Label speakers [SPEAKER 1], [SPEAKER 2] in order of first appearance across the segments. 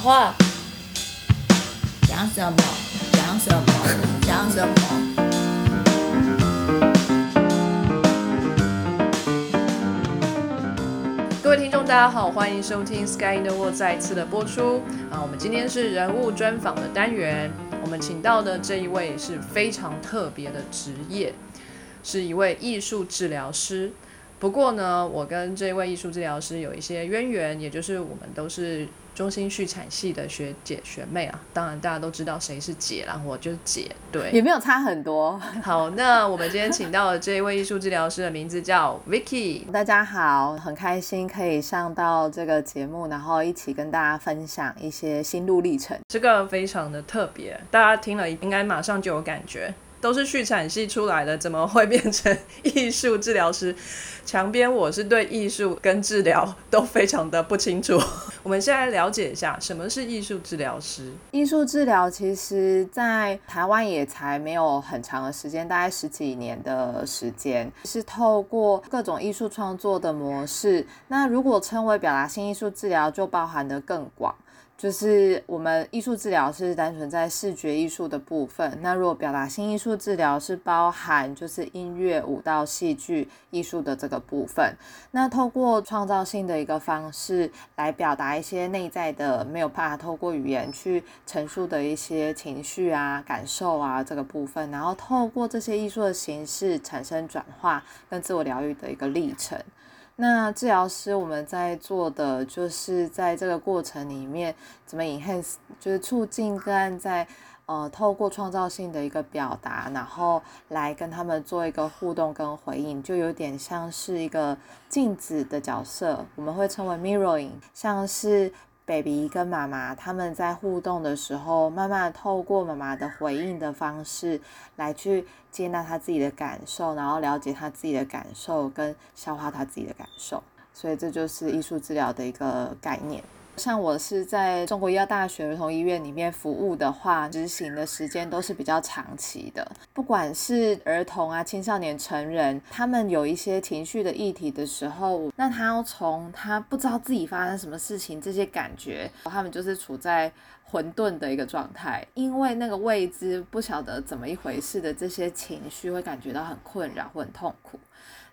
[SPEAKER 1] 话，讲什么？讲什么？讲什么？
[SPEAKER 2] 各位听众，大家好，欢迎收听《Sky in the World》再一次的播出啊！我们今天是人物专访的单元，我们请到的这一位是非常特别的职业，是一位艺术治疗师。不过呢，我跟这位艺术治疗师有一些渊源，也就是我们都是中心畜产系的学姐学妹啊。当然，大家都知道谁是姐啦，我就是姐。对，
[SPEAKER 3] 也没有差很多。
[SPEAKER 2] 好，那我们今天请到的这一位艺术治疗师的名字叫 Vicky。
[SPEAKER 3] 大家好，很开心可以上到这个节目，然后一起跟大家分享一些心路历程。
[SPEAKER 2] 这个非常的特别，大家听了应该马上就有感觉。都是畜产系出来的，怎么会变成艺术治疗师？墙边我是对艺术跟治疗都非常的不清楚。我们现在了解一下，什么是艺术治疗师？
[SPEAKER 3] 艺术治疗其实，在台湾也才没有很长的时间，大概十几年的时间，是透过各种艺术创作的模式。那如果称为表达性艺术治疗，就包含的更广。就是我们艺术治疗是单纯在视觉艺术的部分，那如果表达性艺术治疗是包含就是音乐、舞蹈、戏剧艺术的这个部分。那透过创造性的一个方式来表达一些内在的没有办法透过语言去陈述的一些情绪啊、感受啊这个部分，然后透过这些艺术的形式产生转化跟自我疗愈的一个历程。那治疗师我们在做的就是在这个过程里面怎么 enhance，就是促进个案在呃透过创造性的一个表达，然后来跟他们做一个互动跟回应，就有点像是一个镜子的角色，我们会称为 mirroring，像是 baby 跟妈妈他们在互动的时候，慢慢透过妈妈的回应的方式来去。接纳他自己的感受，然后了解他自己的感受，跟消化他自己的感受，所以这就是艺术治疗的一个概念。像我是在中国医药大学儿童医院里面服务的话，执行的时间都是比较长期的。不管是儿童啊、青少年、成人，他们有一些情绪的议题的时候，那他要从他不知道自己发生什么事情，这些感觉，他们就是处在。混沌的一个状态，因为那个未知不晓得怎么一回事的这些情绪，会感觉到很困扰或很痛苦。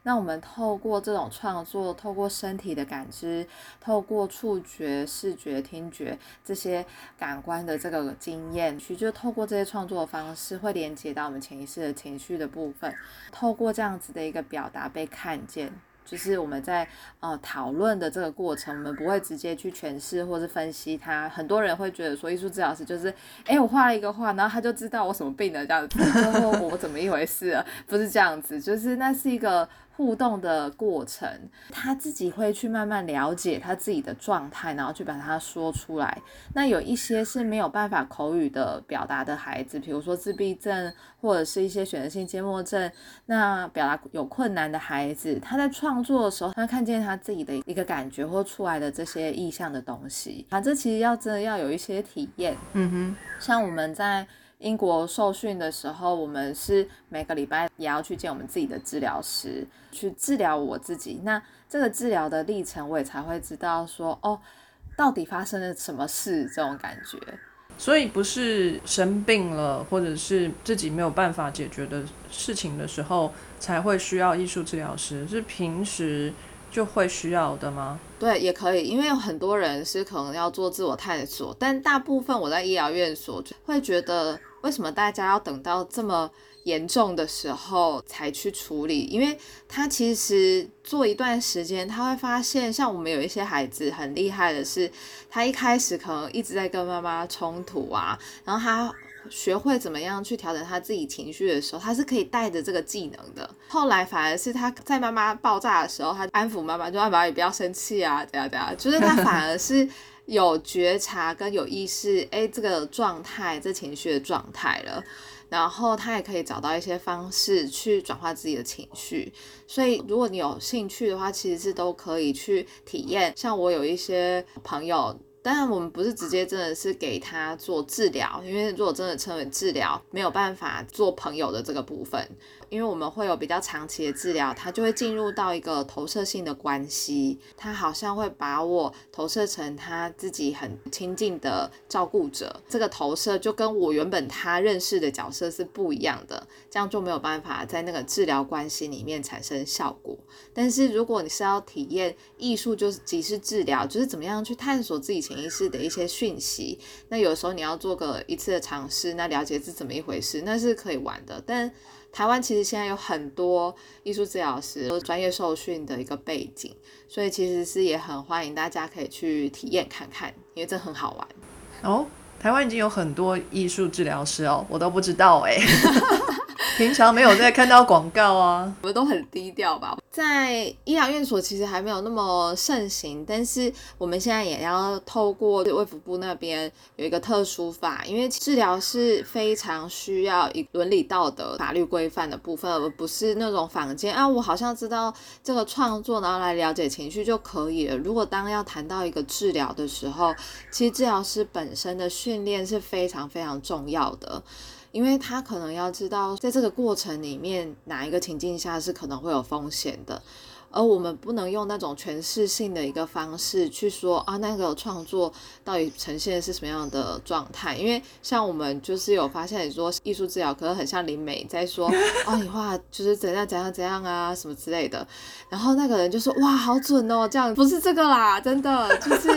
[SPEAKER 3] 那我们透过这种创作，透过身体的感知，透过触觉、视觉、听觉这些感官的这个经验，去就透过这些创作的方式，会连接到我们潜意识的情绪的部分，透过这样子的一个表达被看见。就是我们在呃讨论的这个过程，我们不会直接去诠释或是分析它。很多人会觉得说，艺术治疗师就是，哎，我画了一个画，然后他就知道我什么病了这样子，然后我怎么一回事啊，不是这样子，就是那是一个。互动的过程，他自己会去慢慢了解他自己的状态，然后去把它说出来。那有一些是没有办法口语的表达的孩子，比如说自闭症或者是一些选择性缄默症，那表达有困难的孩子，他在创作的时候，他看见他自己的一个感觉或出来的这些意象的东西，啊，这其实要真的要有一些体验。嗯哼，像我们在。英国受训的时候，我们是每个礼拜也要去见我们自己的治疗师，去治疗我自己。那这个治疗的历程，我也才会知道说，哦，到底发生了什么事这种感觉。
[SPEAKER 2] 所以不是生病了，或者是自己没有办法解决的事情的时候，才会需要艺术治疗师，是平时就会需要的吗？
[SPEAKER 3] 对，也可以，因为有很多人是可能要做自我探索，但大部分我在医疗院所会觉得。为什么大家要等到这么严重的时候才去处理？因为他其实做一段时间，他会发现，像我们有一些孩子很厉害的是，他一开始可能一直在跟妈妈冲突啊，然后他学会怎么样去调整他自己情绪的时候，他是可以带着这个技能的。后来反而是他在妈妈爆炸的时候，他安抚妈妈，就妈妈也不要生气啊，这样这样，就是他反而是。有觉察跟有意识，哎，这个状态，这情绪的状态了，然后他也可以找到一些方式去转化自己的情绪。所以，如果你有兴趣的话，其实是都可以去体验。像我有一些朋友。当然，我们不是直接真的是给他做治疗，因为如果真的称为治疗，没有办法做朋友的这个部分。因为我们会有比较长期的治疗，它就会进入到一个投射性的关系，他好像会把我投射成他自己很亲近的照顾者，这个投射就跟我原本他认识的角色是不一样的，这样就没有办法在那个治疗关系里面产生效果。但是如果你是要体验艺术，就是即是治疗，就是怎么样去探索自己潜意识的一些讯息，那有时候你要做个一次的尝试，那了解是怎么一回事，那是可以玩的，但。台湾其实现在有很多艺术治疗师专业受训的一个背景，所以其实是也很欢迎大家可以去体验看看，因为这很好玩
[SPEAKER 2] 哦。台湾已经有很多艺术治疗师哦，我都不知道哎。平常没有在看到广告啊，
[SPEAKER 3] 我们都很低调吧。在医疗院所其实还没有那么盛行，但是我们现在也要透过卫福部那边有一个特殊法，因为治疗是非常需要一伦理道德法律规范的部分，而不是那种坊间啊，我好像知道这个创作，然后来了解情绪就可以了。如果当要谈到一个治疗的时候，其实治疗师本身的训练是非常非常重要的。因为他可能要知道，在这个过程里面，哪一个情境下是可能会有风险的，而我们不能用那种诠释性的一个方式去说啊，那个创作到底呈现的是什么样的状态？因为像我们就是有发现，你说艺术治疗可能很像林美在说 哦，你画就是怎样怎样怎样啊，什么之类的，然后那个人就说哇，好准哦，这样不是这个啦，真的就是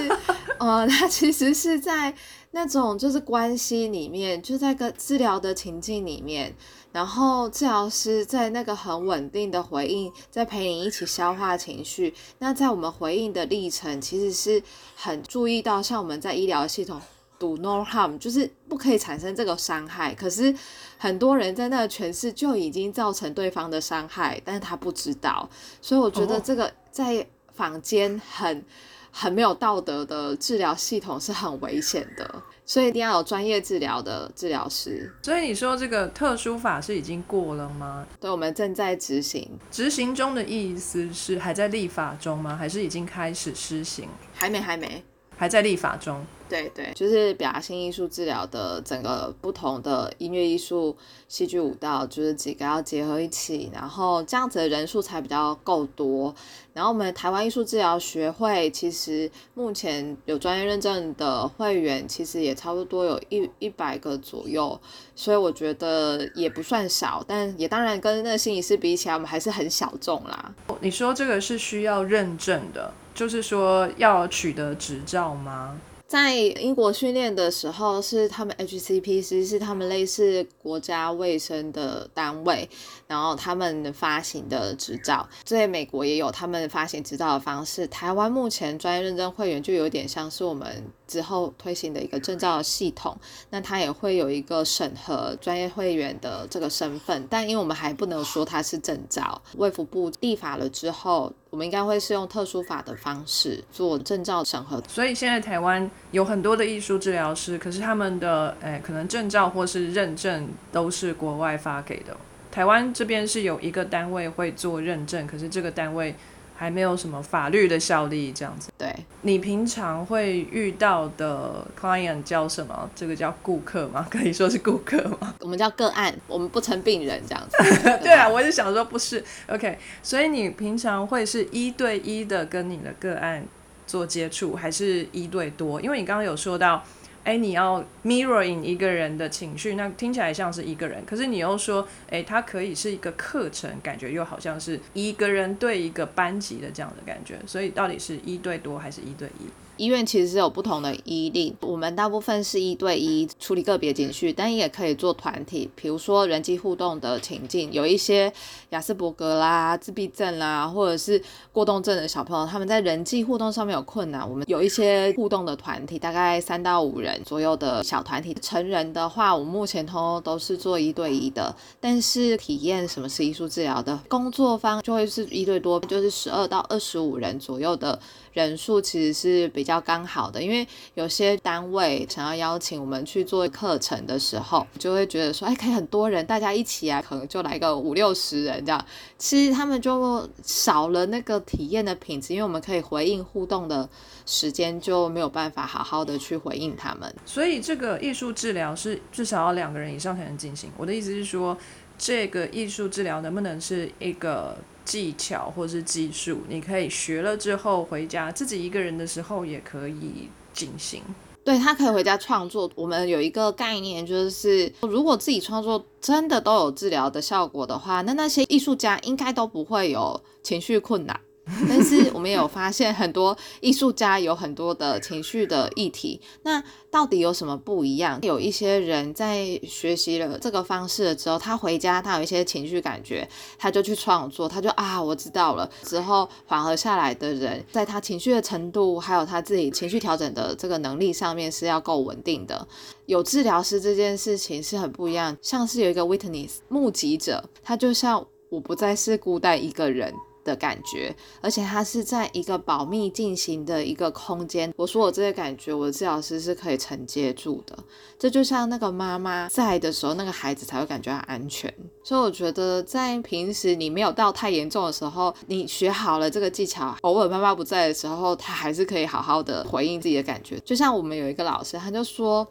[SPEAKER 3] 呃，他其实是在。那种就是关系里面，就在个治疗的情境里面，然后治疗师在那个很稳定的回应，在陪你一起消化情绪。那在我们回应的历程，其实是很注意到，像我们在医疗系统，do no harm，就是不可以产生这个伤害。可是很多人在那个诠释就已经造成对方的伤害，但是他不知道。所以我觉得这个在坊间很。很没有道德的治疗系统是很危险的，所以一定要有专业治疗的治疗师。
[SPEAKER 2] 所以你说这个特殊法是已经过了吗？
[SPEAKER 3] 对，我们正在执行。
[SPEAKER 2] 执行中的意思是还在立法中吗？还是已经开始施行？
[SPEAKER 3] 还没，还没，
[SPEAKER 2] 还在立法中。
[SPEAKER 3] 对对，就是表达性艺术治疗的整个不同的音乐艺术、戏剧、舞蹈，就是几个要结合一起，然后这样子的人数才比较够多。然后我们台湾艺术治疗学会其实目前有专业认证的会员，其实也差不多有一一百个左右，所以我觉得也不算少，但也当然跟那个心理师比起来，我们还是很小众啦。
[SPEAKER 2] 你说这个是需要认证的，就是说要取得执照吗？
[SPEAKER 3] 在英国训练的时候，是他们 HCPC 是他们类似国家卫生的单位，然后他们发行的执照，在美国也有他们发行执照的方式。台湾目前专业认证会员就有点像是我们。之后推行的一个证照系统，那它也会有一个审核专业会员的这个身份，但因为我们还不能说它是证照，卫福部立法了之后，我们应该会是用特殊法的方式做证照审核。
[SPEAKER 2] 所以现在台湾有很多的艺术治疗师，可是他们的诶可能证照或是认证都是国外发给的，台湾这边是有一个单位会做认证，可是这个单位。还没有什么法律的效力，这样子。
[SPEAKER 3] 对，
[SPEAKER 2] 你平常会遇到的 client 叫什么？这个叫顾客吗？可以说是顾客吗？
[SPEAKER 3] 我们叫个案，我们不成病人这样子。
[SPEAKER 2] 对啊，我就想说不是。OK，所以你平常会是一对一的跟你的个案做接触，还是一对多？因为你刚刚有说到。哎，你要 mirroring 一个人的情绪，那听起来像是一个人，可是你又说，哎，它可以是一个课程，感觉又好像是一个人对一个班级的这样的感觉，所以到底是一对多还是一对一？
[SPEAKER 3] 医院其实是有不同的医令，我们大部分是一对一处理个别情绪，但也可以做团体，比如说人际互动的情境，有一些雅斯伯格啦、自闭症啦，或者是过动症的小朋友，他们在人际互动上面有困难，我们有一些互动的团体，大概三到五人左右的小团体。成人的话，我目前通通都是做一对一的，但是体验什么是艺术治疗的工作方就会是一对多，就是十二到二十五人左右的。人数其实是比较刚好的，因为有些单位想要邀请我们去做课程的时候，就会觉得说，哎，可以很多人，大家一起啊，可能就来个五六十人这样。其实他们就少了那个体验的品质，因为我们可以回应互动的时间就没有办法好好的去回应他们。
[SPEAKER 2] 所以这个艺术治疗是至少要两个人以上才能进行。我的意思是说。这个艺术治疗能不能是一个技巧或是技术？你可以学了之后回家自己一个人的时候也可以进行。
[SPEAKER 3] 对他可以回家创作。我们有一个概念，就是如果自己创作真的都有治疗的效果的话，那那些艺术家应该都不会有情绪困难。但是我们也有发现，很多艺术家有很多的情绪的议题。那到底有什么不一样？有一些人在学习了这个方式了之后，他回家他有一些情绪感觉，他就去创作，他就啊，我知道了。之后缓和下来的人，在他情绪的程度，还有他自己情绪调整的这个能力上面是要够稳定的。有治疗师这件事情是很不一样，像是有一个 witness 目击者，他就像我不再是孤单一个人。的感觉，而且它是在一个保密进行的一个空间。我说我这些感觉，我的治疗师是可以承接住的。这就像那个妈妈在的时候，那个孩子才会感觉到安全。所以我觉得，在平时你没有到太严重的时候，你学好了这个技巧，偶尔妈妈不在的时候，他还是可以好好的回应自己的感觉。就像我们有一个老师，他就说。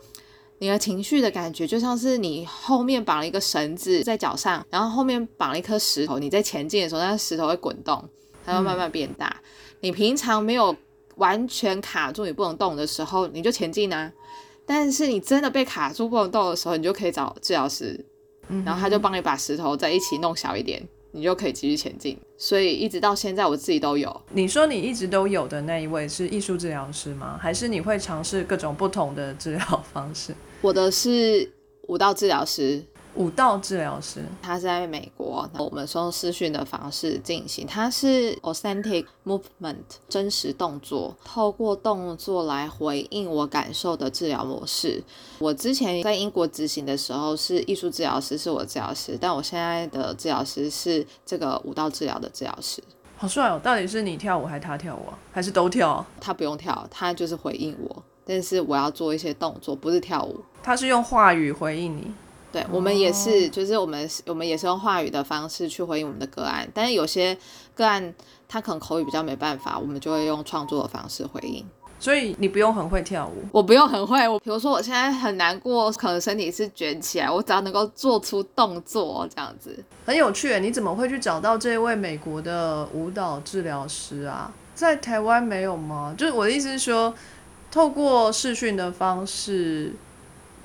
[SPEAKER 3] 你的情绪的感觉就像是你后面绑了一个绳子在脚上，然后后面绑了一颗石头，你在前进的时候，那石头会滚动，它会慢慢变大。你平常没有完全卡住你不能动的时候，你就前进啊。但是你真的被卡住不能动的时候，你就可以找治疗师，然后他就帮你把石头在一起弄小一点。你就可以继续前进，所以一直到现在我自己都有。
[SPEAKER 2] 你说你一直都有的那一位是艺术治疗师吗？还是你会尝试各种不同的治疗方式？
[SPEAKER 3] 我的是舞蹈治疗师。
[SPEAKER 2] 舞蹈治疗师，
[SPEAKER 3] 他是在美国，我们是用视讯的方式进行。他是 authentic movement，真实动作，透过动作来回应我感受的治疗模式。我之前在英国执行的时候是艺术治疗师，是我治疗师，但我现在的治疗师是这个舞蹈治疗的治疗师。
[SPEAKER 2] 好帅哦！到底是你跳舞还是他跳舞？还是都跳？
[SPEAKER 3] 他不用跳，他就是回应我，但是我要做一些动作，不是跳舞。
[SPEAKER 2] 他是用话语回应你。
[SPEAKER 3] 对我们也是，就是我们我们也是用话语的方式去回应我们的个案，但是有些个案他可能口语比较没办法，我们就会用创作的方式回应。
[SPEAKER 2] 所以你不用很会跳舞，
[SPEAKER 3] 我不用很会。我比如说我现在很难过，可能身体是卷起来，我只要能够做出动作这样子，
[SPEAKER 2] 很有趣。你怎么会去找到这位美国的舞蹈治疗师啊？在台湾没有吗？就是我的意思是说，透过视讯的方式。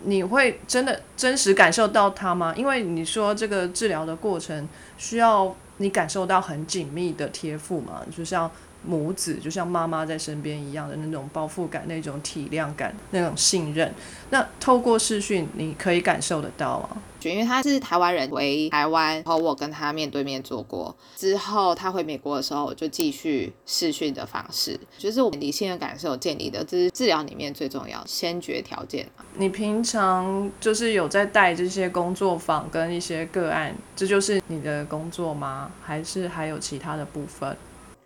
[SPEAKER 2] 你会真的真实感受到它吗？因为你说这个治疗的过程需要你感受到很紧密的贴附嘛，就像。母子就像妈妈在身边一样的那种包覆感、那种体谅感、那种信任。那透过视讯，你可以感受得到啊。
[SPEAKER 3] 就因为他是台湾人，回台湾，然后我跟他面对面做过。之后他回美国的时候，我就继续视讯的方式，就是我们理性的感受建立的，这是治疗里面最重要先决条件。
[SPEAKER 2] 你平常就是有在带这些工作坊跟一些个案，这就是你的工作吗？还是还有其他的部分？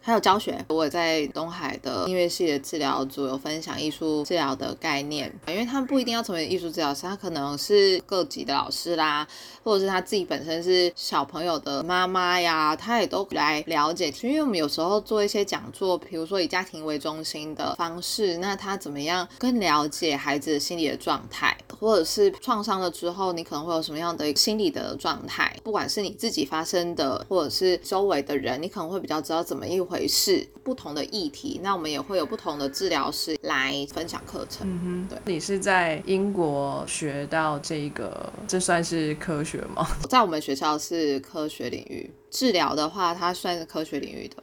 [SPEAKER 3] 还有教学，我在东海的音乐系的治疗组有分享艺术治疗的概念，因为他们不一定要成为艺术治疗师，他可能是各级的老师啦，或者是他自己本身是小朋友的妈妈呀，他也都来了解。因为我们有时候做一些讲座，比如说以家庭为中心的方式，那他怎么样更了解孩子心理的状态，或者是创伤了之后，你可能会有什么样的心理的状态？不管是你自己发生的，或者是周围的人，你可能会比较知道怎么一回。是不同的议题，那我们也会有不同的治疗师来分享课程。嗯哼，
[SPEAKER 2] 对，你是在英国学到这个，这算是科学吗？
[SPEAKER 3] 在我们学校是科学领域，治疗的话，它算是科学领域的。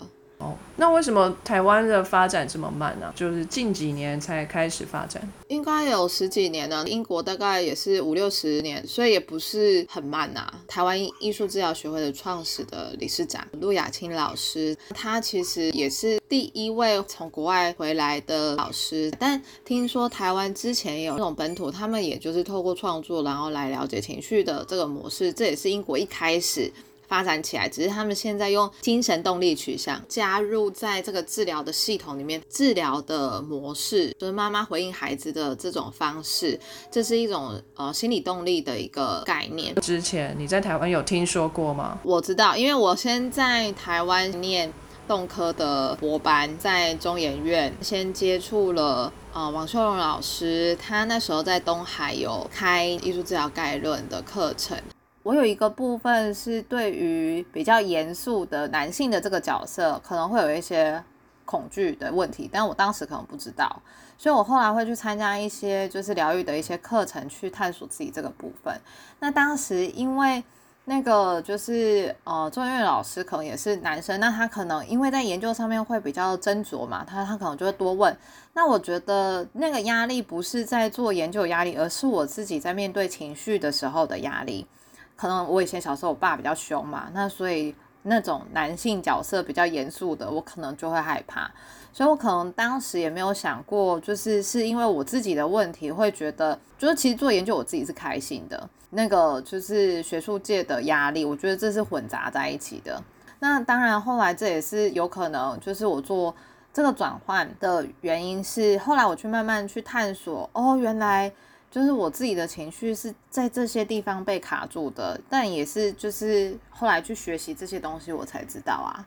[SPEAKER 2] 那为什么台湾的发展这么慢呢？就是近几年才开始发展，
[SPEAKER 3] 应该有十几年了。英国大概也是五六十年，所以也不是很慢呐。台湾艺术治疗学会的创始的理事长陆雅青老师，他其实也是第一位从国外回来的老师。但听说台湾之前有那种本土，他们也就是透过创作，然后来了解情绪的这个模式，这也是英国一开始。发展起来，只是他们现在用精神动力取向加入在这个治疗的系统里面，治疗的模式就是妈妈回应孩子的这种方式，这是一种呃心理动力的一个概念。
[SPEAKER 2] 之前你在台湾有听说过吗？
[SPEAKER 3] 我知道，因为我先在台湾念动科的博班，在中研院先接触了呃王秀荣老师，他那时候在东海有开艺术治疗概论的课程。我有一个部分是对于比较严肃的男性的这个角色，可能会有一些恐惧的问题，但我当时可能不知道，所以我后来会去参加一些就是疗愈的一些课程，去探索自己这个部分。那当时因为那个就是呃，中院老师可能也是男生，那他可能因为在研究上面会比较斟酌嘛，他他可能就会多问。那我觉得那个压力不是在做研究压力，而是我自己在面对情绪的时候的压力。可能我以前小时候我爸比较凶嘛，那所以那种男性角色比较严肃的，我可能就会害怕。所以我可能当时也没有想过，就是是因为我自己的问题，会觉得就是其实做研究我自己是开心的。那个就是学术界的压力，我觉得这是混杂在一起的。那当然，后来这也是有可能，就是我做这个转换的原因是，后来我去慢慢去探索，哦，原来就是我自己的情绪是在这些地方被卡住的，但也是就是后来去学习这些东西，我才知道啊。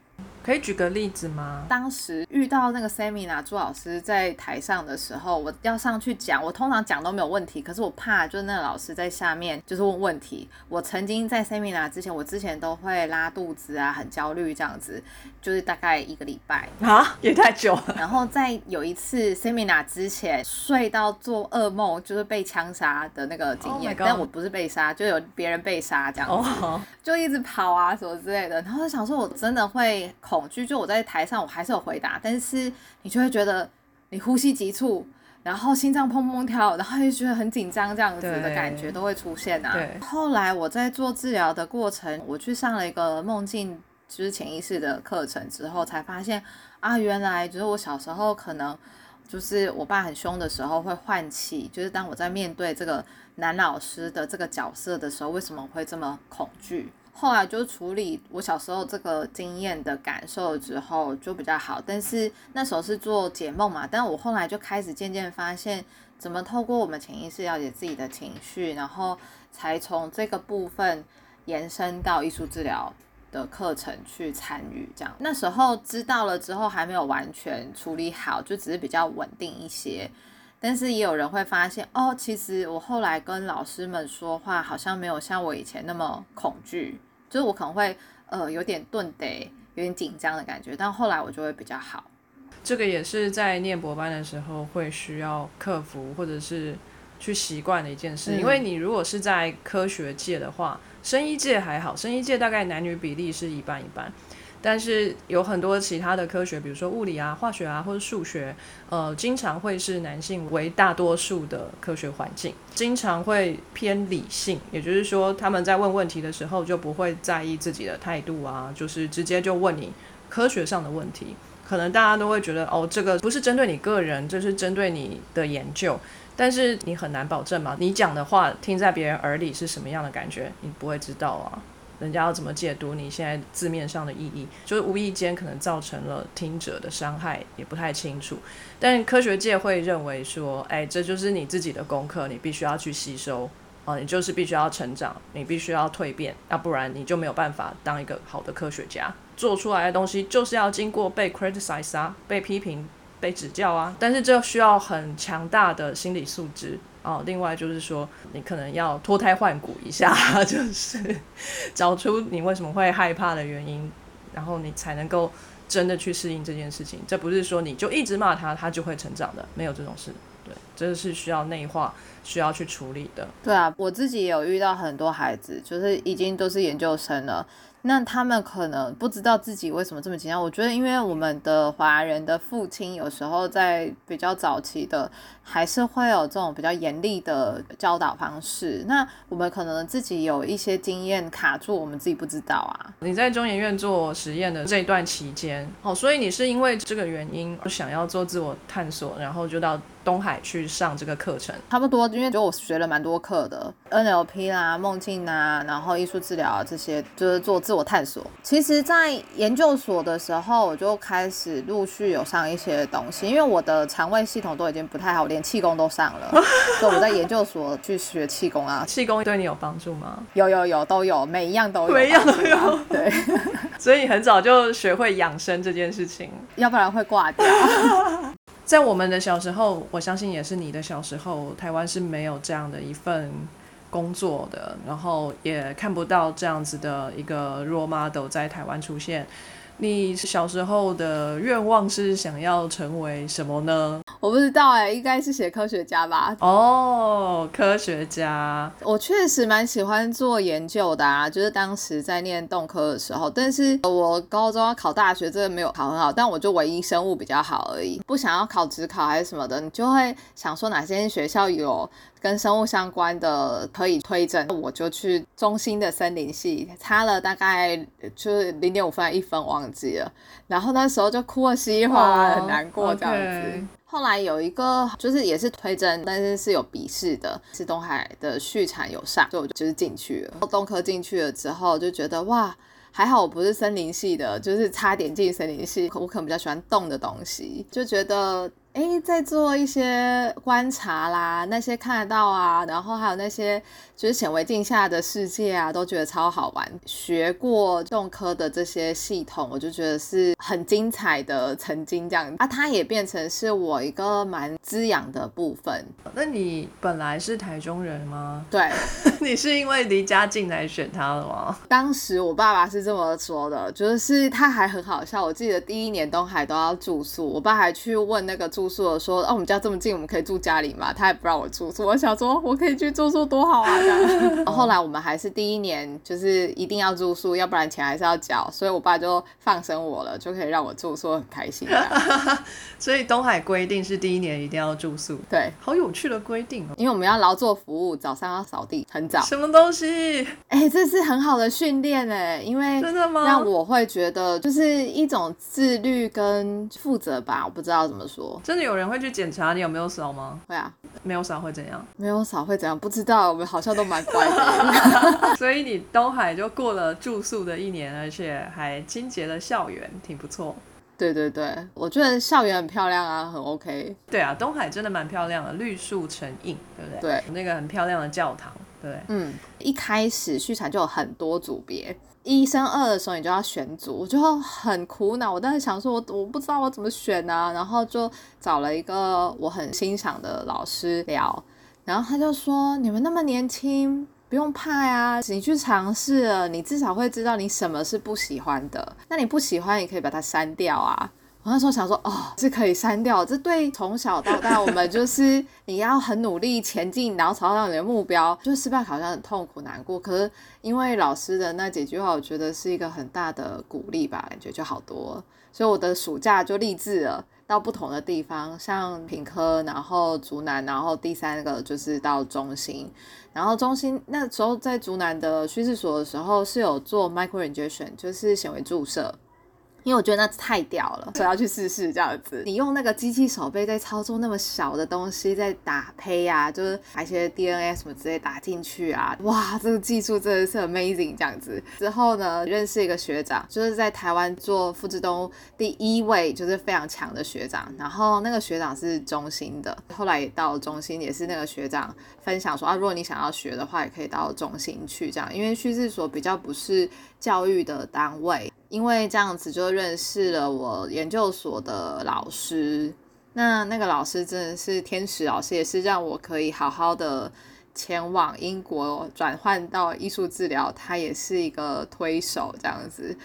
[SPEAKER 2] 可以举个例子吗？
[SPEAKER 3] 当时遇到那个 seminar 朱老师在台上的时候，我要上去讲，我通常讲都没有问题，可是我怕就是那个老师在下面就是问问题。我曾经在 seminar 之前，我之前都会拉肚子啊，很焦虑这样子，就是大概一个礼拜
[SPEAKER 2] 啊，也太久了。
[SPEAKER 3] 然后在有一次 seminar 之前睡到做噩梦，就是被枪杀的那个经验，但我不是被杀，就有别人被杀这样子，就一直跑啊什么之类的。然后想说，我真的会恐。恐惧，就我在台上，我还是有回答，但是你就会觉得你呼吸急促，然后心脏砰砰跳，然后就觉得很紧张，这样子的感觉都会出现啊。后来我在做治疗的过程，我去上了一个梦境，就是潜意识的课程之后，才发现啊，原来就是我小时候可能就是我爸很凶的时候会唤起，就是当我在面对这个男老师的这个角色的时候，为什么会这么恐惧？后来就处理我小时候这个经验的感受之后就比较好，但是那时候是做解梦嘛，但我后来就开始渐渐发现，怎么透过我们潜意识了解自己的情绪，然后才从这个部分延伸到艺术治疗的课程去参与。这样那时候知道了之后还没有完全处理好，就只是比较稳定一些。但是也有人会发现，哦，其实我后来跟老师们说话，好像没有像我以前那么恐惧。就是我可能会呃有点顿得，有点紧张的感觉，但后来我就会比较好。
[SPEAKER 2] 这个也是在念博班的时候会需要克服或者是去习惯的一件事，因为你如果是在科学界的话，生医界还好，生医界大概男女比例是一半一半。但是有很多其他的科学，比如说物理啊、化学啊，或者数学，呃，经常会是男性为大多数的科学环境，经常会偏理性，也就是说，他们在问问题的时候就不会在意自己的态度啊，就是直接就问你科学上的问题。可能大家都会觉得，哦，这个不是针对你个人，这是针对你的研究，但是你很难保证嘛，你讲的话听在别人耳里是什么样的感觉，你不会知道啊。人家要怎么解读你现在字面上的意义，就是无意间可能造成了听者的伤害，也不太清楚。但科学界会认为说，哎，这就是你自己的功课，你必须要去吸收，哦，你就是必须要成长，你必须要蜕变，要不然你就没有办法当一个好的科学家。做出来的东西就是要经过被 criticize 啊，被批评、被指教啊，但是这需要很强大的心理素质。哦，另外就是说，你可能要脱胎换骨一下，就是找出你为什么会害怕的原因，然后你才能够真的去适应这件事情。这不是说你就一直骂他，他就会成长的，没有这种事。对，这是需要内化、需要去处理的。
[SPEAKER 3] 对啊，我自己也有遇到很多孩子，就是已经都是研究生了。那他们可能不知道自己为什么这么紧张。我觉得，因为我们的华人的父亲有时候在比较早期的，还是会有这种比较严厉的教导方式。那我们可能自己有一些经验卡住，我们自己不知道啊。
[SPEAKER 2] 你在中研院做实验的这一段期间，哦，所以你是因为这个原因想要做自我探索，然后就到。东海去上这个课程，
[SPEAKER 3] 差不多，因为就我学了蛮多课的，NLP 啦、梦境啊，然后艺术治疗啊这些，就是做自我探索。其实，在研究所的时候，我就开始陆续有上一些东西，因为我的肠胃系统都已经不太好，连气功都上了，所以我在研究所去学气功啊。
[SPEAKER 2] 气功对你有帮助吗？
[SPEAKER 3] 有有有，都有，每一样都有，
[SPEAKER 2] 每一样都有。
[SPEAKER 3] 对，
[SPEAKER 2] 所以很早就学会养生这件事情，
[SPEAKER 3] 要不然会挂掉。
[SPEAKER 2] 在我们的小时候，我相信也是你的小时候，台湾是没有这样的一份工作的，然后也看不到这样子的一个 role model 在台湾出现。你小时候的愿望是想要成为什么呢？
[SPEAKER 3] 我不知道哎，应该是写科学家吧。
[SPEAKER 2] 哦，科学家，
[SPEAKER 3] 我确实蛮喜欢做研究的啊，就是当时在念动科的时候，但是我高中要考大学，真的没有考很好，但我就唯一生物比较好而已，不想要考职考还是什么的，你就会想说哪些学校有。跟生物相关的可以推甄，我就去中心的森林系，差了大概就是零点五分一分忘记了，然后那时候就哭了稀里哗啦，很难过这样子。后来有一个就是也是推甄，但是是有笔试的，是东海的续产有上，所以我就是进去了。东科进去了之后就觉得哇，还好我不是森林系的，就是差点进森林系，我可能比较喜欢动的东西，就觉得。哎，在做一些观察啦，那些看得到啊，然后还有那些就是显微镜下的世界啊，都觉得超好玩。学过动科的这些系统，我就觉得是很精彩的。曾经这样啊，它也变成是我一个蛮滋养的部分。
[SPEAKER 2] 那你本来是台中人吗？
[SPEAKER 3] 对，
[SPEAKER 2] 你是因为离家近来选它的吗？
[SPEAKER 3] 当时我爸爸是这么说的，就是他还很好笑。我记得第一年东海都要住宿，我爸还去问那个住。住了说，哦，我们家这么近，我们可以住家里嘛？他也不让我住宿。我想说，我可以去住宿多好啊！后来我们还是第一年，就是一定要住宿，要不然钱还是要缴。所以我爸就放生我了，就可以让我住宿，很开心。
[SPEAKER 2] 所以东海规定是第一年一定要住宿，
[SPEAKER 3] 对，
[SPEAKER 2] 好有趣的规定哦。
[SPEAKER 3] 因为我们要劳作服务，早上要扫地，很早。
[SPEAKER 2] 什么东西？
[SPEAKER 3] 哎，这是很好的训练哎，因为
[SPEAKER 2] 真的吗？
[SPEAKER 3] 让我会觉得就是一种自律跟负责吧，我不知道怎么说。
[SPEAKER 2] 真的有人会去检查你有没有扫吗？
[SPEAKER 3] 会啊，
[SPEAKER 2] 没有扫会怎样？
[SPEAKER 3] 没有扫会怎样？不知道，我们好像都蛮乖的。
[SPEAKER 2] 所以你东海就过了住宿的一年，而且还清洁了校园，挺不错。
[SPEAKER 3] 对对对，我觉得校园很漂亮啊，很 OK。
[SPEAKER 2] 对啊，东海真的蛮漂亮的，绿树成荫，对不对？
[SPEAKER 3] 对，
[SPEAKER 2] 那个很漂亮的教堂，对。
[SPEAKER 3] 嗯，一开始续产就有很多组别，一升二的时候你就要选组，我就很苦恼。我当时想说，我我不知道我怎么选呢，然后就找了一个我很欣赏的老师聊，然后他就说：“你们那么年轻。”不用怕呀，你去尝试了，你至少会知道你什么是不喜欢的。那你不喜欢，也可以把它删掉啊。我那时候想说，哦，是可以删掉。这对从小到大，我们就是 你要很努力前进，然后朝向你的目标。就失败好像很痛苦难过，可是因为老师的那几句话，我觉得是一个很大的鼓励吧，感觉就好多。所以我的暑假就立志了。到不同的地方，像品科，然后竹南，然后第三个就是到中心，然后中心那时候在竹南的叙事所的时候是有做 micro injection，就是显微注射。因为我觉得那太屌了，所以要去试试这样子。你用那个机器手背在操作那么小的东西，在打胚啊，就是把一些 DNA 什么直接打进去啊，哇，这个技术真的是 amazing 这样子。之后呢，认识一个学长，就是在台湾做复制动物第一位，就是非常强的学长。然后那个学长是中心的，后来也到中心，也是那个学长分享说啊，如果你想要学的话，也可以到中心去这样，因为叙事所比较不是教育的单位。因为这样子就认识了我研究所的老师，那那个老师真的是天使老师，也是让我可以好好的前往英国转换到艺术治疗，他也是一个推手这样子。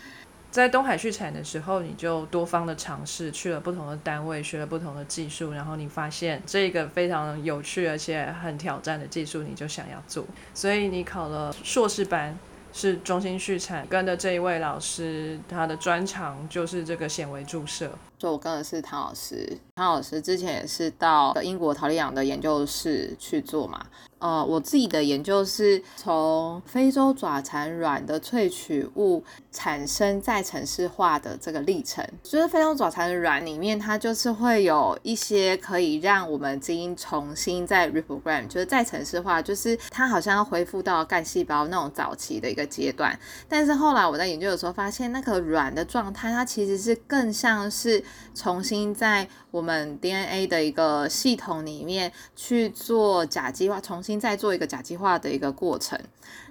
[SPEAKER 2] 在东海续产的时候，你就多方的尝试，去了不同的单位，学了不同的技术，然后你发现这个非常有趣而且很挑战的技术，你就想要做，所以你考了硕士班。是中心续产跟的这一位老师，他的专长就是这个显微注射。
[SPEAKER 3] 就我跟的是唐老师，唐老师之前也是到英国陶丽养的研究室去做嘛。呃，我自己的研究是从非洲爪蚕卵的萃取物产生再城市化的这个历程，就是非洲爪蚕卵里面它就是会有一些可以让我们基因重新再 reprogram，就是再城市化，就是它好像要恢复到干细胞那种早期的一个阶段。但是后来我在研究的时候发现，那个卵的状态它其实是更像是重新在我们 DNA 的一个系统里面去做甲基化，重新。再做一个甲基化的一个过程，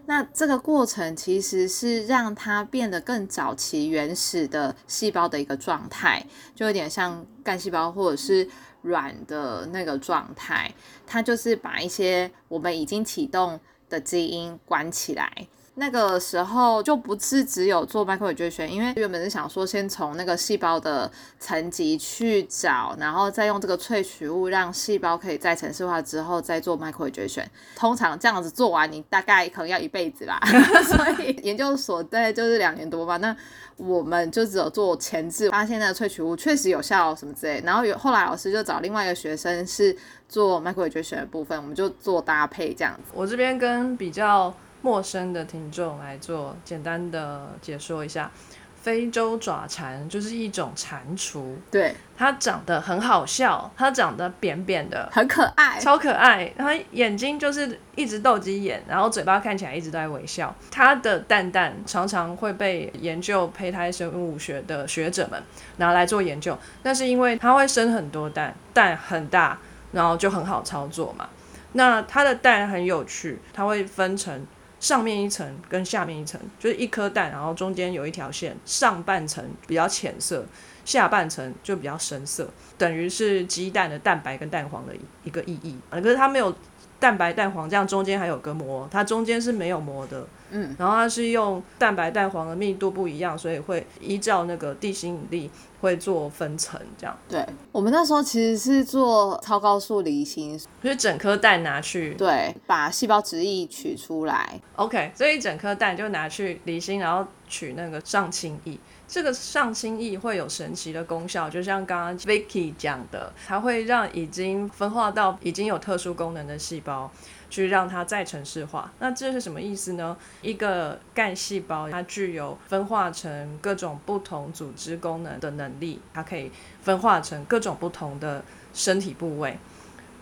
[SPEAKER 3] 那这个过程其实是让它变得更早期原始的细胞的一个状态，就有点像干细胞或者是软的那个状态。它就是把一些我们已经启动的基因关起来。那个时候就不是只有做 microarray，因为原本是想说先从那个细胞的层级去找，然后再用这个萃取物让细胞可以再程式化之后再做 microarray。通常这样子做完，你大概可能要一辈子吧。所以研究所大概就是两年多吧。那我们就只有做前置，发现那个萃取物确实有效什么之类。然后有后来老师就找另外一个学生是做 microarray 的部分，我们就做搭配这样子。
[SPEAKER 2] 我这边跟比较。陌生的听众来做简单的解说一下，非洲爪蟾就是一种蟾蜍，
[SPEAKER 3] 对，
[SPEAKER 2] 它长得很好笑，它长得扁扁的，
[SPEAKER 3] 很可爱，
[SPEAKER 2] 超可爱。它眼睛就是一直斗鸡眼，然后嘴巴看起来一直都在微笑。它的蛋蛋常常会被研究胚胎生物学的学者们拿来做研究，那是因为它会生很多蛋，蛋很大，然后就很好操作嘛。那它的蛋很有趣，它会分成。上面一层跟下面一层就是一颗蛋，然后中间有一条线，上半层比较浅色，下半层就比较深色，等于是鸡蛋的蛋白跟蛋黄的一个意义。可是它没有蛋白蛋黄，这样中间还有个膜，它中间是没有膜的。嗯，然后它是用蛋白蛋黄的密度不一样，所以会依照那个地心引力会做分层，这样。
[SPEAKER 3] 对，我们那时候其实是做超高速离心，
[SPEAKER 2] 就是整颗蛋拿去，
[SPEAKER 3] 对，把细胞质液取出来。
[SPEAKER 2] OK，所以整颗蛋就拿去离心，然后取那个上清液。这个上清液会有神奇的功效，就像刚刚 Vicky 讲的，它会让已经分化到已经有特殊功能的细胞。去让它再程式化，那这是什么意思呢？一个干细胞它具有分化成各种不同组织功能的能力，它可以分化成各种不同的身体部位。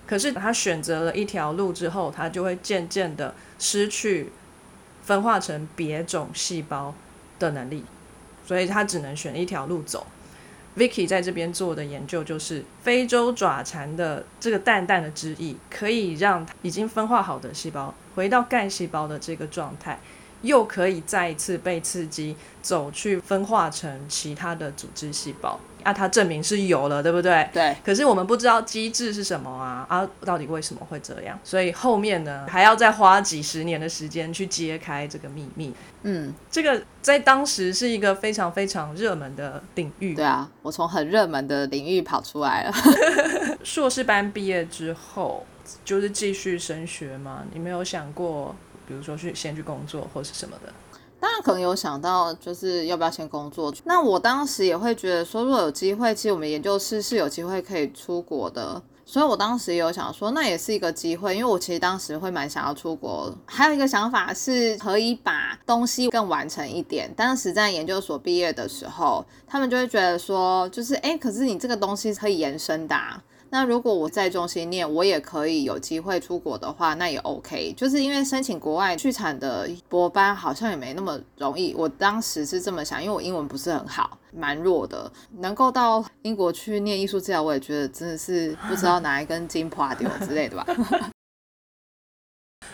[SPEAKER 2] 可是它选择了一条路之后，它就会渐渐的失去分化成别种细胞的能力，所以它只能选一条路走。Vicky 在这边做的研究就是，非洲爪蟾的这个淡淡的汁液，可以让已经分化好的细胞回到干细胞的这个状态，又可以再一次被刺激走去分化成其他的组织细胞。啊，它证明是有了，对不对？
[SPEAKER 3] 对。
[SPEAKER 2] 可是我们不知道机制是什么啊，啊，到底为什么会这样？所以后面呢，还要再花几十年的时间去揭开这个秘密。嗯，这个在当时是一个非常非常热门的领域。
[SPEAKER 3] 对啊，我从很热门的领域跑出来了。
[SPEAKER 2] 硕士班毕业之后，就是继续升学嘛？你没有想过，比如说去先去工作或是什么的？
[SPEAKER 3] 当然可能有想到，就是要不要先工作。那我当时也会觉得说，如果有机会，其实我们研究室是有机会可以出国的。所以我当时有想说，那也是一个机会，因为我其实当时会蛮想要出国。还有一个想法是，可以把东西更完成一点。当时在研究所毕业的时候，他们就会觉得说，就是哎，可是你这个东西可以延伸的。那如果我在中心念，我也可以有机会出国的话，那也 OK。就是因为申请国外剧场的博班好像也没那么容易。我当时是这么想，因为我英文不是很好，蛮弱的。能够到英国去念艺术治疗，我也觉得真的是不知道哪一根筋垮掉之类的吧。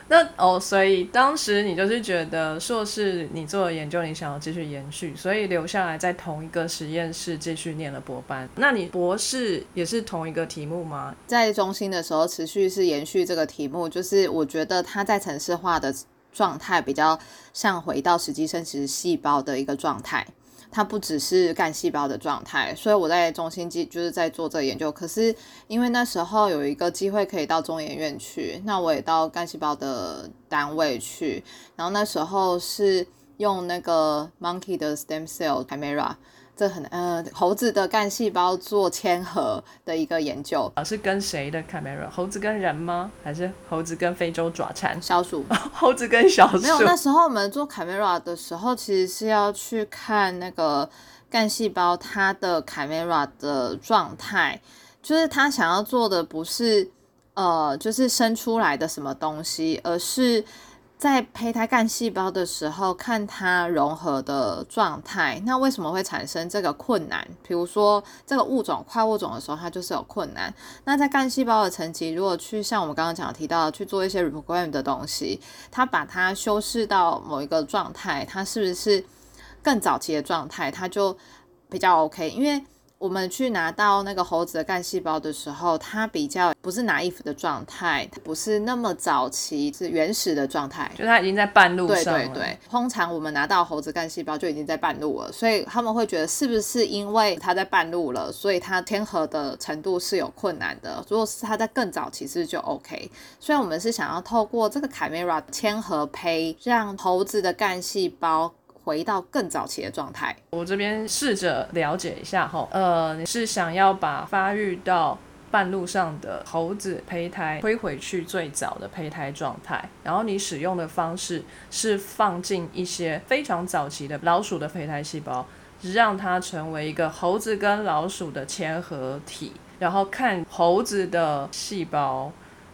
[SPEAKER 2] 那哦，所以当时你就是觉得硕士你做的研究，你想要继续延续，所以留下来在同一个实验室继续念了博班。那你博士也是同一个题目吗？
[SPEAKER 3] 在中心的时候持续是延续这个题目，就是我觉得它在城市化的状态比较像回到实际生殖细胞的一个状态。它不只是干细胞的状态，所以我在中心基就是在做这个研究。可是因为那时候有一个机会可以到中研院去，那我也到干细胞的单位去。然后那时候是用那个 monkey 的 stem cell camera。这很呃，猴子的干细胞做嵌合的一个研究啊，
[SPEAKER 2] 是跟谁的 camera？猴子跟人吗？还是猴子跟非洲爪蝉？
[SPEAKER 3] 小鼠？
[SPEAKER 2] 猴子跟小鼠？
[SPEAKER 3] 没有，那时候我们做 camera 的时候，其实是要去看那个干细胞它的 camera 的状态，就是它想要做的不是呃，就是生出来的什么东西，而是。在胚胎干细胞的时候，看它融合的状态，那为什么会产生这个困难？比如说这个物种跨物种的时候，它就是有困难。那在干细胞的层级，如果去像我们刚刚讲提到去做一些 reprogram 的东西，它把它修饰到某一个状态，它是不是更早期的状态，它就比较 OK？因为我们去拿到那个猴子的干细胞的时候，它比较不是 naive 的状态，它不是那么早期，是原始的状态。
[SPEAKER 2] 就它已经在半路上了。
[SPEAKER 3] 对对，通常我们拿到猴子干细胞就已经在半路了，所以他们会觉得是不是因为它在半路了，所以它天合的程度是有困难的。如果是它在更早期，是不是就 OK？所以我们是想要透过这个 Chimera 嵌合胚，让猴子的干细胞回到更早期的状态。
[SPEAKER 2] 我这边试着了解一下哈，呃，你是想要把发育到半路上的猴子胚胎推回去最早的胚胎状态，然后你使用的方式是放进一些非常早期的老鼠的胚胎细胞，让它成为一个猴子跟老鼠的嵌合体，然后看猴子的细胞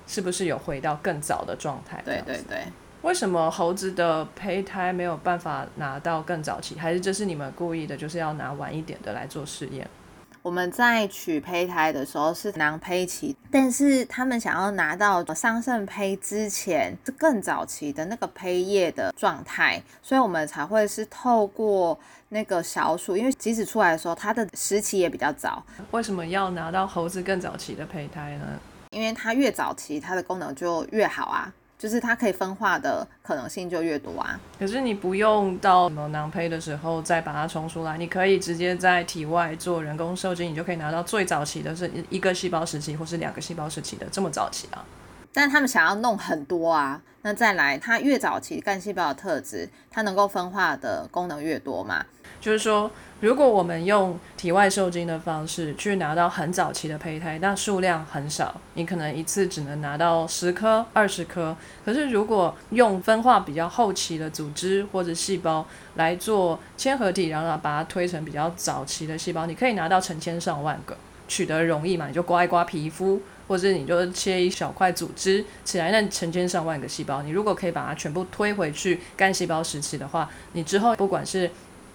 [SPEAKER 2] 是不是有回到更早的状态。
[SPEAKER 3] 对对对。
[SPEAKER 2] 为什么猴子的胚胎没有办法拿到更早期？还是这是你们故意的，就是要拿晚一点的来做试验？
[SPEAKER 3] 我们在取胚胎的时候是囊胚期，但是他们想要拿到桑葚胚之前是更早期的那个胚叶的状态，所以我们才会是透过那个小鼠，因为即使出来的时候，它的时期也比较早，
[SPEAKER 2] 为什么要拿到猴子更早期的胚胎呢？
[SPEAKER 3] 因为它越早期，它的功能就越好啊。就是它可以分化的可能性就越多啊。
[SPEAKER 2] 可是你不用到什么囊胚的时候再把它冲出来，你可以直接在体外做人工受精，你就可以拿到最早期的是一个细胞时期或是两个细胞时期的这么早期啊。
[SPEAKER 3] 但他们想要弄很多啊，那再来，它越早期干细胞的特质，它能够分化的功能越多嘛。
[SPEAKER 2] 就是说，如果我们用体外受精的方式去拿到很早期的胚胎，那数量很少，你可能一次只能拿到十颗、二十颗。可是如果用分化比较后期的组织或者细胞来做嵌合体，然后把它推成比较早期的细胞，你可以拿到成千上万个，取得容易嘛？你就刮一刮皮肤，或者你就切一小块组织起来，那成千上万个细胞，你如果可以把它全部推回去干细胞时期的话，你之后不管是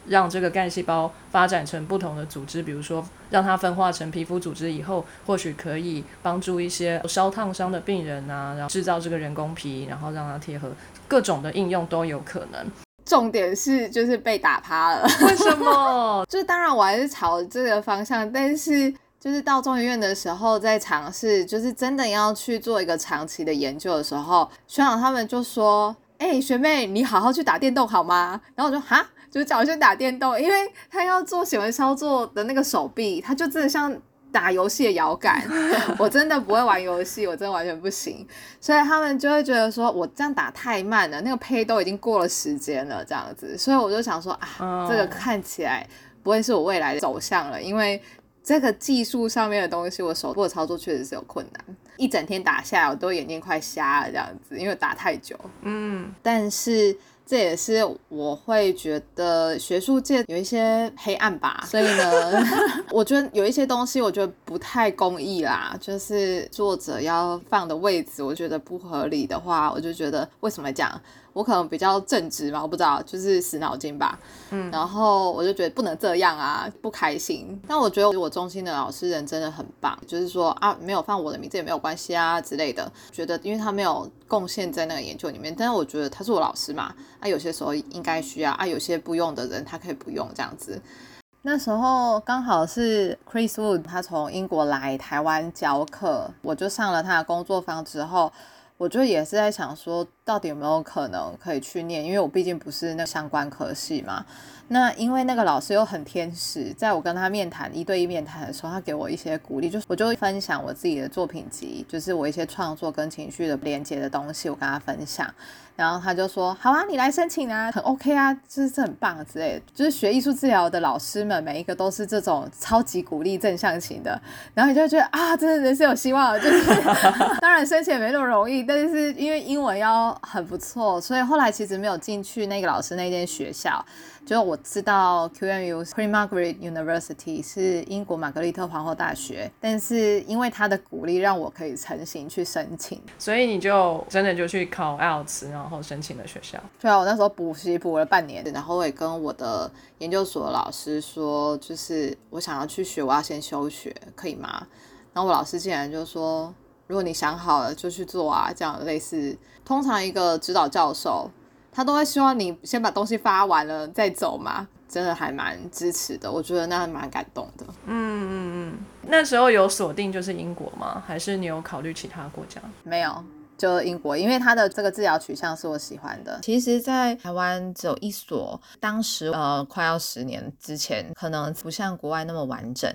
[SPEAKER 2] 让这个干细胞发展成不同的组织，比如说让它分化成皮肤组织以后，或许可以帮助一些烧烫伤的病人啊，然后制造这个人工皮，然后让它贴合，各种的应用都有可能。
[SPEAKER 3] 重点是就是被打趴了，
[SPEAKER 2] 为什么？
[SPEAKER 3] 就是当然我还是朝这个方向，但是就是到中医院的时候，在尝试就是真的要去做一个长期的研究的时候，学长他们就说：“哎、学妹，你好好去打电动好吗？”然后我就哈。就是叫我去打电动，因为他要做喜欢操作的那个手臂，他就真的像打游戏的摇杆。我真的不会玩游戏，我真的完全不行，所以他们就会觉得说我这样打太慢了，那个胚都已经过了时间了，这样子。所以我就想说啊，这个看起来不会是我未来的走向了，因为这个技术上面的东西，我手部的操作确实是有困难，一整天打下来，我都眼睛快瞎了这样子，因为打太久。
[SPEAKER 2] 嗯，
[SPEAKER 3] 但是。这也是我会觉得学术界有一些黑暗吧，所以呢，我觉得有一些东西我觉得不太公义啦，就是作者要放的位置，我觉得不合理的话，我就觉得为什么讲？我可能比较正直嘛，我不知道，就是死脑筋吧。嗯，然后我就觉得不能这样啊，不开心。但我觉得我中心的老师人真的很棒，就是说啊，没有放我的名字也没有关系啊之类的。觉得因为他没有贡献在那个研究里面，但是我觉得他是我老师嘛，啊，有些时候应该需要啊，有些不用的人他可以不用这样子。那时候刚好是 Chris Wood 他从英国来台湾教课，我就上了他的工作坊之后。我就也是在想说，到底有没有可能可以去念？因为我毕竟不是那相关科系嘛。那因为那个老师又很天使，在我跟他面谈一对一面谈的时候，他给我一些鼓励，就是我就分享我自己的作品集，就是我一些创作跟情绪的连接的东西，我跟他分享。然后他就说：“好啊，你来申请啊，很 OK 啊，就是这很棒之类的。”就是学艺术治疗的老师们，每一个都是这种超级鼓励正向型的。然后你就觉得啊，真的人生有希望。就是 当然申请也没那么容易，但是因为英文要很不错，所以后来其实没有进去那个老师那间学校。就我知道 QMU Queen Margaret University 是英国玛格丽特皇后大学，但是因为他的鼓励，让我可以成型去申请，
[SPEAKER 2] 所以你就真的就去考 IELTS，然后申请了学校。
[SPEAKER 3] 对啊，我那时候补习补了半年，然后我也跟我的研究所老师说，就是我想要去学，我要先休学，可以吗？然后我老师竟然就说，如果你想好了就去做啊，这样类似，通常一个指导教授。他都会希望你先把东西发完了再走嘛，真的还蛮支持的，我觉得那还蛮感动的。
[SPEAKER 2] 嗯嗯嗯，那时候有锁定就是英国吗？还是你有考虑其他国家？
[SPEAKER 3] 没有。就英国，因为它的这个治疗取向是我喜欢的。其实，在台湾只有一所，当时呃快要十年之前，可能不像国外那么完整。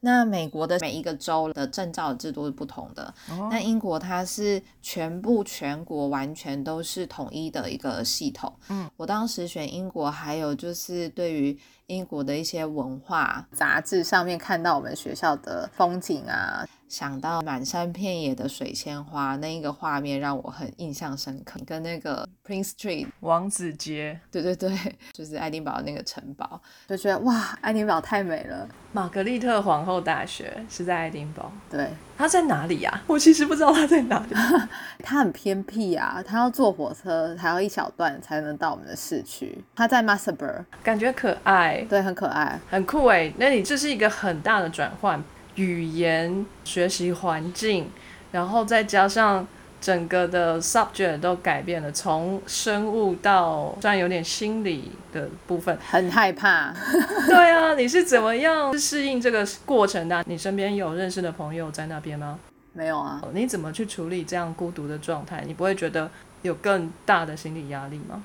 [SPEAKER 3] 那美国的每一个州的证照制度是不同的，那英国它是全部全国完全都是统一的一个系统。嗯，我当时选英国，还有就是对于。英国的一些文化杂志上面看到我们学校的风景啊，想到满山遍野的水仙花，那一个画面让我很印象深刻。跟那个 Prince Street
[SPEAKER 2] 王子街，
[SPEAKER 3] 对对对，就是爱丁堡那个城堡，就觉得哇，爱丁堡太美了。
[SPEAKER 2] 玛格丽特皇后大学是在爱丁堡，
[SPEAKER 3] 对，
[SPEAKER 2] 它在哪里呀？我其实不知道他在哪里。
[SPEAKER 3] 他很偏僻啊，他要坐火车还要一小段才能到我们的市区。他在 m a s e r b u r
[SPEAKER 2] 感觉可爱，
[SPEAKER 3] 对，很可爱，
[SPEAKER 2] 很酷哎。那你这是一个很大的转换，语言学习环境，然后再加上。整个的 subject 都改变了，从生物到虽然有点心理的部分，
[SPEAKER 3] 很害怕。
[SPEAKER 2] 对啊，你是怎么样适应这个过程的？你身边有认识的朋友在那边吗？
[SPEAKER 3] 没有啊。
[SPEAKER 2] 你怎么去处理这样孤独的状态？你不会觉得有更大的心理压力吗？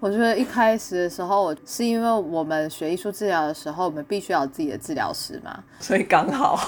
[SPEAKER 3] 我觉得一开始的时候，是因为我们学艺术治疗的时候，我们必须要有自己的治疗师嘛，
[SPEAKER 2] 所以刚好。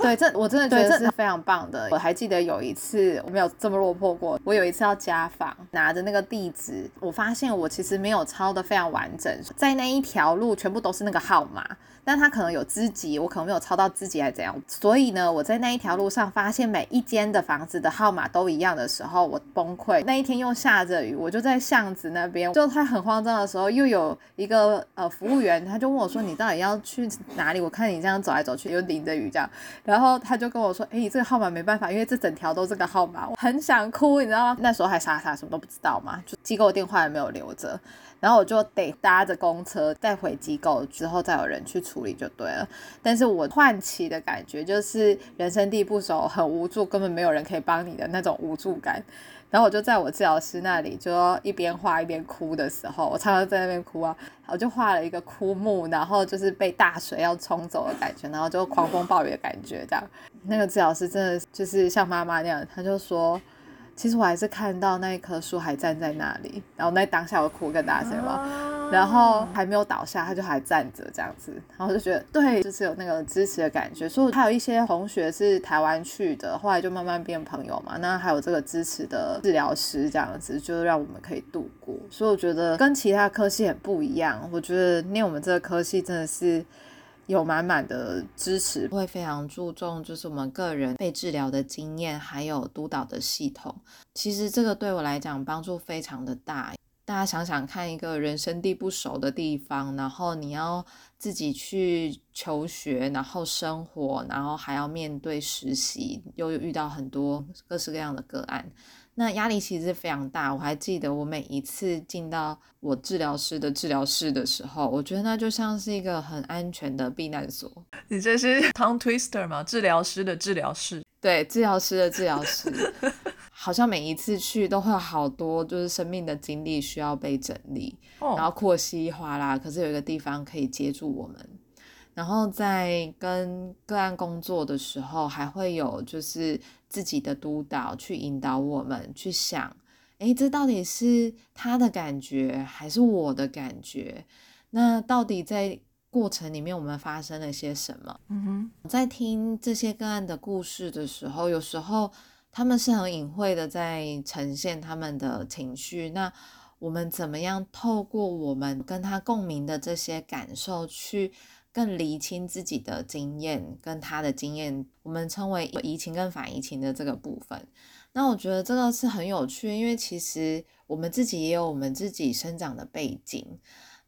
[SPEAKER 3] 对，这我真的觉得是非常棒的。我还记得有一次，我没有这么落魄过。我有一次要家访，拿着那个地址，我发现我其实没有抄的非常完整，在那一条路全部都是那个号码。但他可能有知己，我可能没有抄到知己，还是怎样？所以呢，我在那一条路上发现每一间的房子的号码都一样的时候，我崩溃。那一天又下着雨，我就在巷子那边，就他很慌张的时候，又有一个呃服务员，他就问我说：“你到底要去哪里？我看你这样走来走去，又淋着雨这样。”然后他就跟我说：“哎，你这个号码没办法，因为这整条都这个号码。”我很想哭，你知道吗？那时候还傻傻什么都不知道嘛，就机构电话也没有留着。然后我就得搭着公车再回机构，之后再有人去处理就对了。但是我唤起的感觉就是人生地不熟，很无助，根本没有人可以帮你的那种无助感。然后我就在我治疗师那里，就一边画一边哭的时候，我常常在那边哭啊，我就画了一个枯木，然后就是被大水要冲走的感觉，然后就狂风暴雨的感觉这样。那个治疗师真的就是像妈妈那样，他就说。其实我还是看到那一棵树还站在那里，然后那当下我哭更大声了，然后还没有倒下，他就还站着这样子，然后就觉得对，就是有那个支持的感觉。所以还有一些同学是台湾去的，后来就慢慢变朋友嘛。那还有这个支持的治疗师这样子，就让我们可以度过。所以我觉得跟其他科系很不一样。我觉得念我们这个科系真的是。有满满的支持，会非常注重就是我们个人被治疗的经验，还有督导的系统。其实这个对我来讲帮助非常的大。大家想想看，一个人生地不熟的地方，然后你要自己去求学，然后生活，然后还要面对实习，又遇到很多各式各样的个案。那压力其实非常大，我还记得我每一次进到我治疗师的治疗室的时候，我觉得那就像是一个很安全的避难所。
[SPEAKER 2] 你这是 tongue twister 吗？治疗师的治疗室？
[SPEAKER 3] 对，治疗师的治疗室，好像每一次去都会有好多就是生命的经历需要被整理，然后哭稀哗啦。可是有一个地方可以接住我们。然后在跟个案工作的时候，还会有就是自己的督导去引导我们去想，诶，这到底是他的感觉还是我的感觉？那到底在过程里面我们发生了些什么？嗯哼，在听这些个案的故事的时候，有时候他们是很隐晦的在呈现他们的情绪。那我们怎么样透过我们跟他共鸣的这些感受去？更厘清自己的经验跟他的经验，我们称为移情跟反移情的这个部分。那我觉得这个是很有趣，因为其实我们自己也有我们自己生长的背景，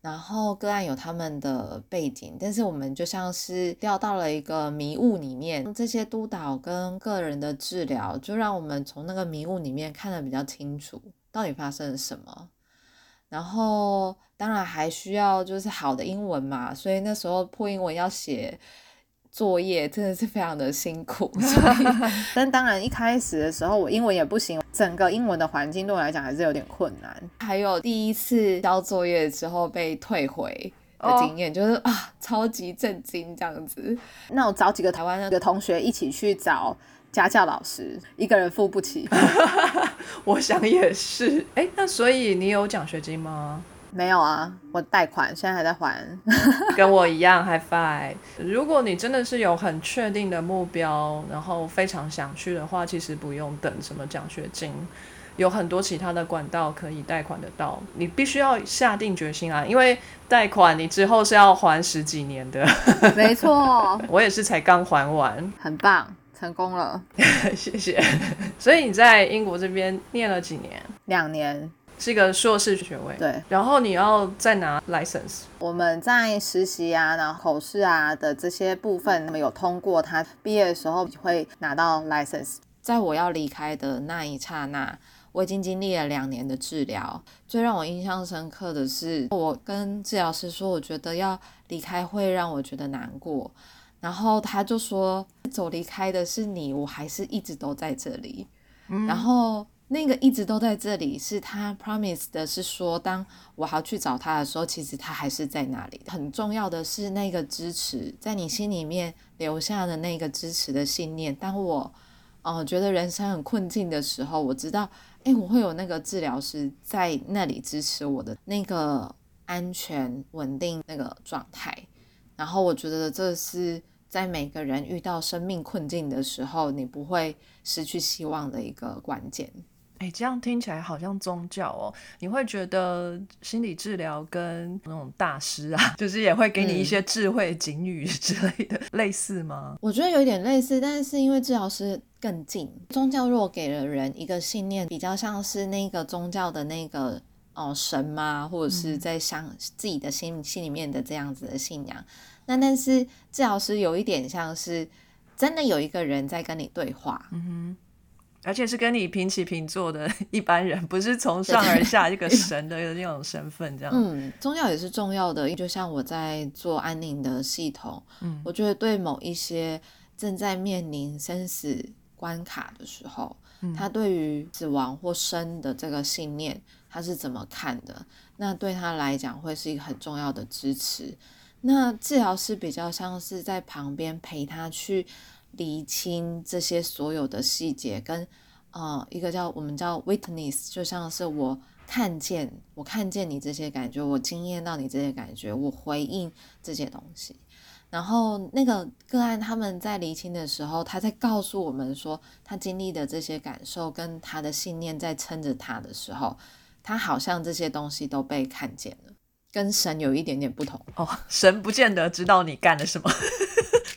[SPEAKER 3] 然后个案有他们的背景，但是我们就像是掉到了一个迷雾里面。这些督导跟个人的治疗，就让我们从那个迷雾里面看得比较清楚，到底发生了什么。然后当然还需要就是好的英文嘛，所以那时候破英文要写作业真的是非常的辛苦。但当然一开始的时候我英文也不行，整个英文的环境对我来讲还是有点困难。还有第一次交作业之后被退回，
[SPEAKER 4] 的经验，就是啊，超级震惊这样子。那我找几个台湾的同学一起去找家教老师，一个人付不起。
[SPEAKER 2] 我想也是。哎，那所以你有奖学金吗？
[SPEAKER 4] 没有啊，我贷款，现在还在还。
[SPEAKER 2] 跟我一样，High Five。如果你真的是有很确定的目标，然后非常想去的话，其实不用等什么奖学金，有很多其他的管道可以贷款得到。你必须要下定决心啊，因为贷款你之后是要还十几年的。
[SPEAKER 4] 没错，
[SPEAKER 2] 我也是才刚还完，
[SPEAKER 4] 很棒，成功了，
[SPEAKER 2] 谢谢。所以你在英国这边念了几年？
[SPEAKER 4] 两年。
[SPEAKER 2] 是一个硕士学位，
[SPEAKER 4] 对，
[SPEAKER 2] 然后你要再拿 license。
[SPEAKER 4] 我们在实习啊，然后口试啊的这些部分，那么有通过，他毕业的时候会拿到 license。在我要离开的那一刹那，我已经经历了两年的治疗。最让我印象深刻的是，我跟治疗师说，我觉得要离开会让我觉得难过，然后他就说，走离开的是你，我还是一直都在这里，然后。那个一直都在这里，是他 promise 的，是说当我还要去找他的时候，其实他还是在那里。很重要的是那个支持，在你心里面留下的那个支持的信念。当我，呃，觉得人生很困境的时候，我知道，诶，我会有那个治疗师在那里支持我的那个安全稳定那个状态。然后我觉得这是。在每个人遇到生命困境的时候，你不会失去希望的一个关键。
[SPEAKER 2] 哎，这样听起来好像宗教哦。你会觉得心理治疗跟那种大师啊，就是也会给你一些智慧警语 之类的，类似吗？
[SPEAKER 4] 我觉得有点类似，但是因为治疗师更近，宗教若给了人一个信念，比较像是那个宗教的那个哦神吗？或者是在想自己的心心里面的这样子的信仰。那但是治疗师有一点像是真的有一个人在跟你对话，
[SPEAKER 2] 嗯哼，而且是跟你平起平坐的 一般人，不是从上而下一个 神的那种身份这样。
[SPEAKER 4] 嗯，宗教也是重要的，就像我在做安宁的系统，嗯，我觉得对某一些正在面临生死关卡的时候，他对于死亡或生的这个信念，他是怎么看的？那对他来讲会是一个很重要的支持。那治疗师比较像是在旁边陪他去厘清这些所有的细节，跟呃一个叫我们叫 witness，就像是我看见我看见你这些感觉，我经验到你这些感觉，我回应这些东西。然后那个个案他们在厘清的时候，他在告诉我们说他经历的这些感受跟他的信念在撑着他的时候，他好像这些东西都被看见了。跟神有一点点不同
[SPEAKER 2] 哦，神不见得知道你干了什么，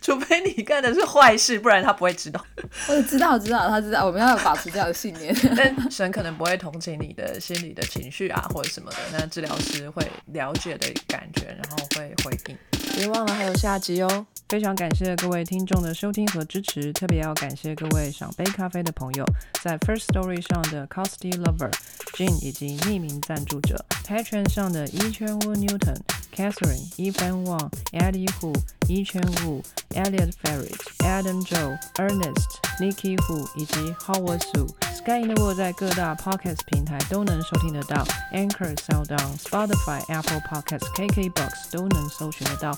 [SPEAKER 2] 除非你干的是坏事，不然他不会知道。
[SPEAKER 4] 我知道，知道，他知道，我们要保持这样的信念。
[SPEAKER 2] 但神可能不会同情你的心理的情绪啊，或者什么的。那治疗师会了解的感觉，然后会回应。别忘了还有下集哦。非常感谢各位听众的收听和支持，特别要感谢各位赏杯咖啡的朋友，在 First Story 上的 Costy Lover、Jane 以及匿名赞助者，Patreon 上的 E 圈 Wu Newton、Catherine、Evan Wang、Eddie Hu、E 圈 Wu、Elliot Ferris、Adam Joe、Ernest、Nikki Hu 以及 Howard Su。Sky in the World 在各大 Podcast 平台都能收听得到，Anchor、SoundOn、Spotify、Apple Podcasts、KKBox 都能搜寻得到